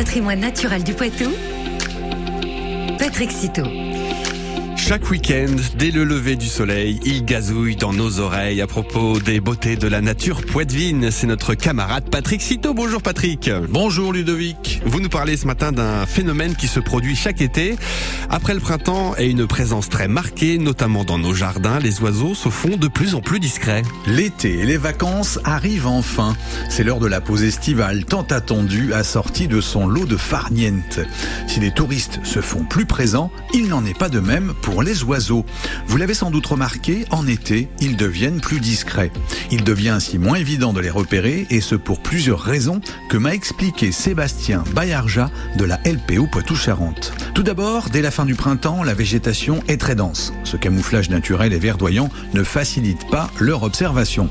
patrimoine naturel du Poitou, Patrick Citeau. Chaque week-end, dès le lever du soleil, il gazouille dans nos oreilles à propos des beautés de la nature poitevine. C'est notre camarade Patrick Citeau. Bonjour Patrick. Bonjour Ludovic. Vous nous parlez ce matin d'un phénomène qui se produit chaque été. Après le printemps et une présence très marquée, notamment dans nos jardins, les oiseaux se font de plus en plus discrets. L'été et les vacances arrivent enfin. C'est l'heure de la pause estivale tant attendue, assortie de son lot de farniente. Si les touristes se font plus présents, il n'en est pas de même pour les oiseaux. Vous l'avez sans doute remarqué, en été, ils deviennent plus discrets. Il devient ainsi moins évident de les repérer et ce pour plusieurs raisons que m'a expliqué Sébastien Bayarja de la LPO Poitou-Charentes. Tout d'abord, dès la fin du printemps, la végétation est très dense. Ce camouflage naturel et verdoyant ne facilite pas leur observation.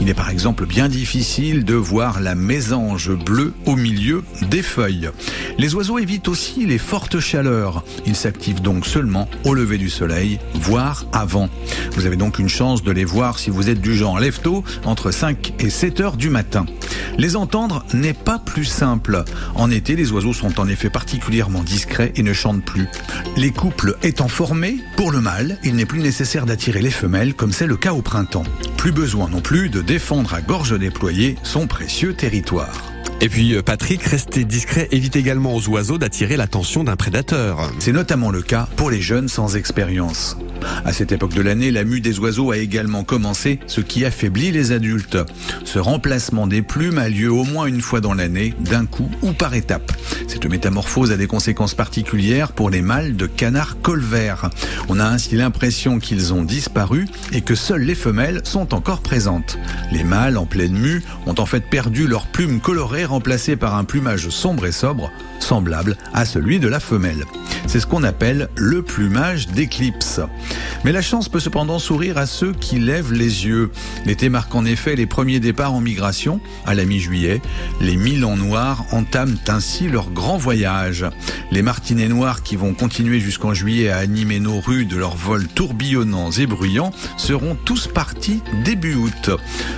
Il est par exemple bien difficile de voir la mésange bleue au milieu des feuilles. Les oiseaux évitent aussi les fortes chaleurs. Ils s'activent donc seulement au lever du soleil, voire avant. Vous avez donc une chance de les voir si vous êtes du genre lève entre 5 et 7 heures du matin. Les entendre n'est pas plus simple. En été, les oiseaux sont en effet particulièrement discrets et ne chantent plus. Les couples étant formés, pour le mâle, il n'est plus nécessaire d'attirer les femelles comme c'est le cas au printemps. Plus besoin non plus de défendre à gorge déployée son précieux territoire. Et puis euh, Patrick, rester discret évite également aux oiseaux d'attirer l'attention d'un prédateur. C'est notamment le cas pour les jeunes sans expérience. À cette époque de l'année, la mue des oiseaux a également commencé, ce qui affaiblit les adultes. Ce remplacement des plumes a lieu au moins une fois dans l'année, d'un coup ou par étape. Cette métamorphose a des conséquences particulières pour les mâles de canards colverts. On a ainsi l'impression qu'ils ont disparu et que seules les femelles sont encore présentes. Les mâles en pleine mue ont en fait perdu leurs plumes colorées remplacées par un plumage sombre et sobre, semblable à celui de la femelle. C'est ce qu'on appelle le plumage d'éclipse. Mais la chance peut cependant sourire à ceux qui lèvent les yeux. L'été marque en effet les premiers départs en migration. À la mi-juillet, les Milans noirs entament ainsi leur grand voyage. Les martinets noirs qui vont continuer jusqu'en juillet à animer nos rues de leurs vols tourbillonnants et bruyants seront tous partis début août.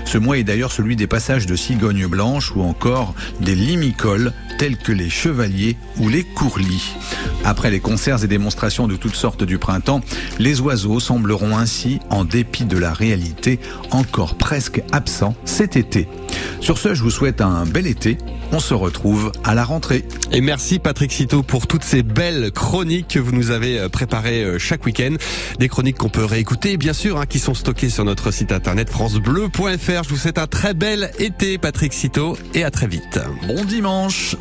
Ce mois est d'ailleurs celui des passages de cigognes blanches ou encore des limicoles tels que les chevaliers ou les courlis. Après les concerts et démonstrations de toutes sortes du printemps, les oiseaux sembleront ainsi, en dépit de la réalité, encore presque absents cet été. Sur ce, je vous souhaite un bel été. On se retrouve à la rentrée. Et merci Patrick Citeau pour toutes ces belles chroniques que vous nous avez euh, préparées euh, chaque week-end. Des chroniques qu'on peut réécouter, bien sûr, hein, qui sont stockées sur notre site internet francebleu.fr. Je vous souhaite un très bel été, Patrick Citeau, et à très vite. Bon dimanche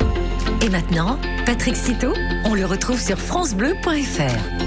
Et maintenant, Patrick Citeau, on le retrouve sur francebleu.fr.